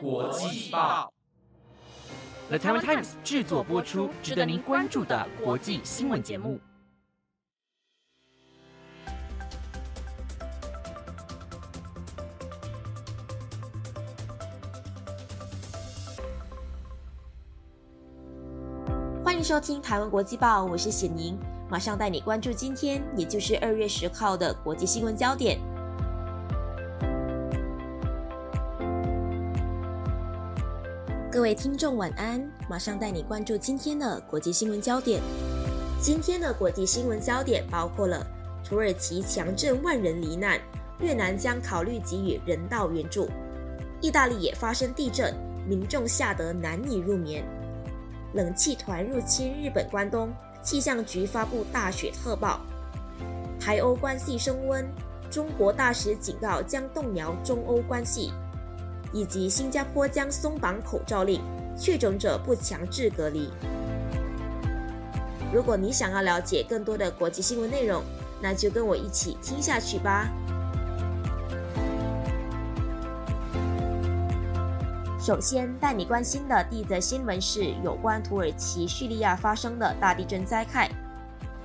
国际报，The Taiwan Times 制作播出，值得您关注的国际新闻节目。欢迎收听台湾国际报，我是显宁，马上带你关注今天，也就是二月十号的国际新闻焦点。各位听众晚安，马上带你关注今天的国际新闻焦点。今天的国际新闻焦点包括了土耳其强震万人罹难，越南将考虑给予人道援助；意大利也发生地震，民众吓得难以入眠；冷气团入侵日本关东，气象局发布大雪特报；台欧关系升温，中国大使警告将动摇中欧关系。以及新加坡将松绑口罩令，确诊者不强制隔离。如果你想要了解更多的国际新闻内容，那就跟我一起听下去吧。首先带你关心的第一则新闻是有关土耳其叙利亚发生的大地震灾害。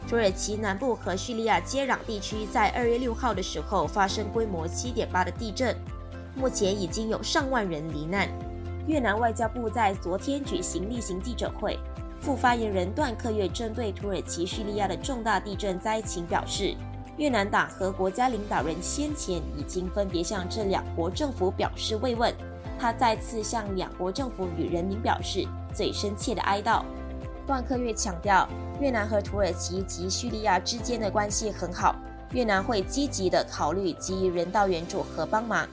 土耳其南部和叙利亚接壤地区在二月六号的时候发生规模七点八的地震。目前已经有上万人罹难。越南外交部在昨天举行例行记者会，副发言人段克月针对土耳其叙利亚的重大地震灾情表示，越南党和国家领导人先前已经分别向这两国政府表示慰问。他再次向两国政府与人民表示最深切的哀悼。段克月强调，越南和土耳其及叙利亚之间的关系很好，越南会积极的考虑给予人道援助和帮忙。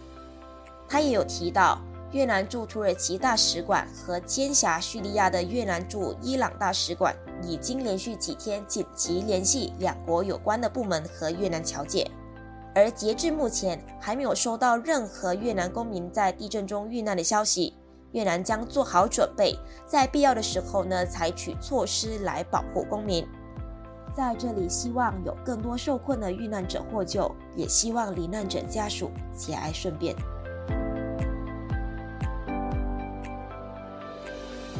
他也有提到，越南驻土耳其大使馆和兼辖叙利亚的越南驻伊朗大使馆已经连续几天紧急联系两国有关的部门和越南侨解，而截至目前还没有收到任何越南公民在地震中遇难的消息。越南将做好准备，在必要的时候呢采取措施来保护公民。在这里，希望有更多受困的遇难者获救，也希望罹难者家属节哀顺变。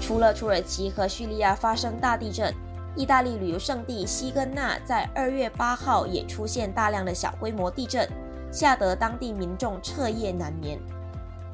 除了土耳其和叙利亚发生大地震，意大利旅游胜地西根纳在二月八号也出现大量的小规模地震，吓得当地民众彻夜难眠。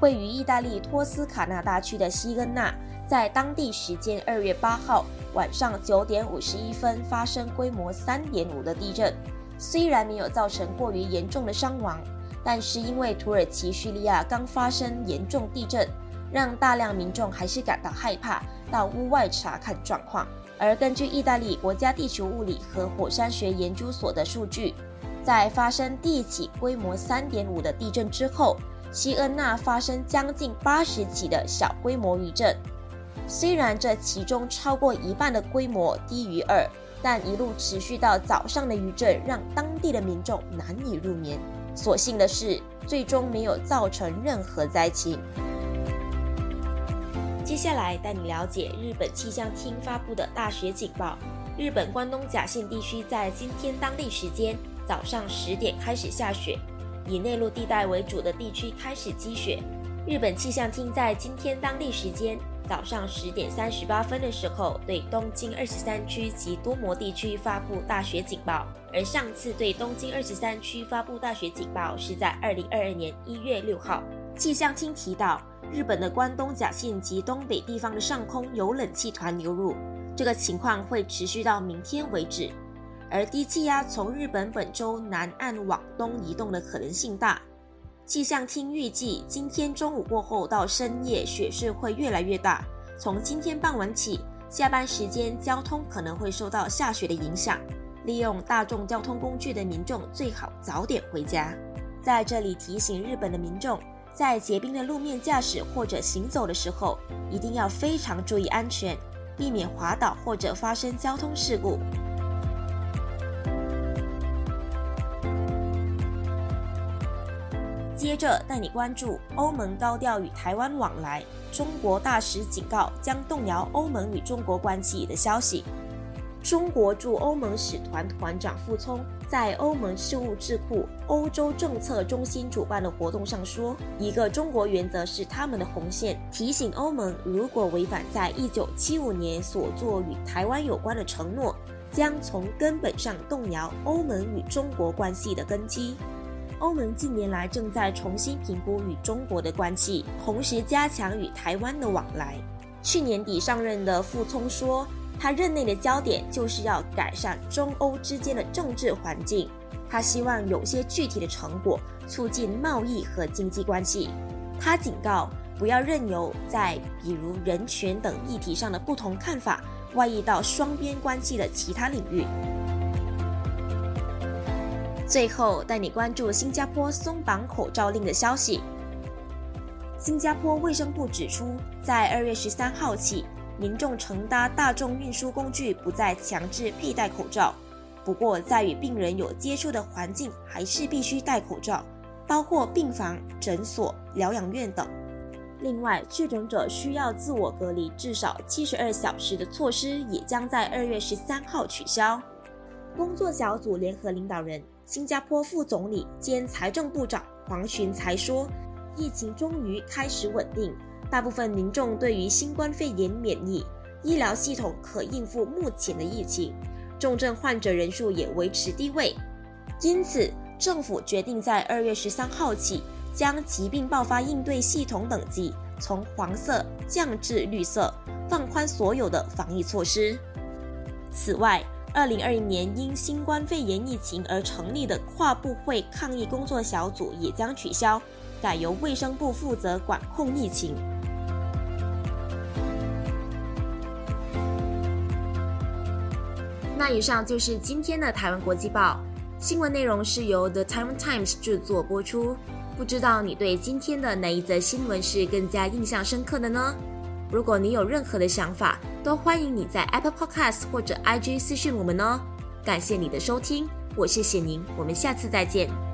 位于意大利托斯卡纳大区的西根纳，在当地时间二月八号晚上九点五十一分发生规模三点五的地震，虽然没有造成过于严重的伤亡，但是因为土耳其叙利亚刚发生严重地震。让大量民众还是感到害怕，到屋外查看状况。而根据意大利国家地球物理和火山学研究所的数据，在发生第一起规模三点五的地震之后，西恩纳发生将近八十起的小规模余震。虽然这其中超过一半的规模低于二，但一路持续到早上的余震让当地的民众难以入眠。所幸的是，最终没有造成任何灾情。接下来带你了解日本气象厅发布的大雪警报。日本关东甲信地区在今天当地时间早上十点开始下雪，以内陆地带为主的地区开始积雪。日本气象厅在今天当地时间早上十点三十八分的时候，对东京二十三区及多摩地区发布大雪警报。而上次对东京二十三区发布大雪警报是在二零二二年一月六号。气象厅提到。日本的关东甲信及东北地方的上空有冷气团流入，这个情况会持续到明天为止。而低气压从日本本州南岸往东移动的可能性大。气象厅预计，今天中午过后到深夜，雪势会越来越大。从今天傍晚起，下班时间交通可能会受到下雪的影响。利用大众交通工具的民众最好早点回家。在这里提醒日本的民众。在结冰的路面驾驶或者行走的时候，一定要非常注意安全，避免滑倒或者发生交通事故。接着带你关注欧盟高调与台湾往来，中国大使警告将动摇欧盟与中国关系的消息。中国驻欧盟使团团长傅聪在欧盟事务智库欧洲政策中心主办的活动上说：“一个中国原则是他们的红线，提醒欧盟，如果违反在一九七五年所做与台湾有关的承诺，将从根本上动摇欧盟与中国关系的根基。”欧盟近年来正在重新评估与中国的关系，同时加强与台湾的往来。去年底上任的傅聪说。他任内的焦点就是要改善中欧之间的政治环境，他希望有些具体的成果，促进贸易和经济关系。他警告，不要任由在比如人权等议题上的不同看法外溢到双边关系的其他领域。最后带你关注新加坡松绑口罩令的消息。新加坡卫生部指出，在二月十三号起。民众乘搭大众运输工具不再强制佩戴口罩，不过在与病人有接触的环境还是必须戴口罩，包括病房、诊所、疗养院等。另外，确诊者需要自我隔离至少七十二小时的措施也将在二月十三号取消。工作小组联合领导人、新加坡副总理兼财政部长黄循才说：“疫情终于开始稳定。”大部分民众对于新冠肺炎免疫，医疗系统可应付目前的疫情，重症患者人数也维持低位。因此，政府决定在二月十三号起，将疾病爆发应对系统等级从黄色降至绿色，放宽所有的防疫措施。此外，二零二一年因新冠肺炎疫情而成立的跨部会抗疫工作小组也将取消，改由卫生部负责管控疫情。那以上就是今天的台湾国际报新闻内容，是由 The Taiwan Times 制作播出。不知道你对今天的哪一则新闻是更加印象深刻的呢？如果你有任何的想法，都欢迎你在 Apple Podcast 或者 IG 私讯我们哦。感谢你的收听，我谢谢您，我们下次再见。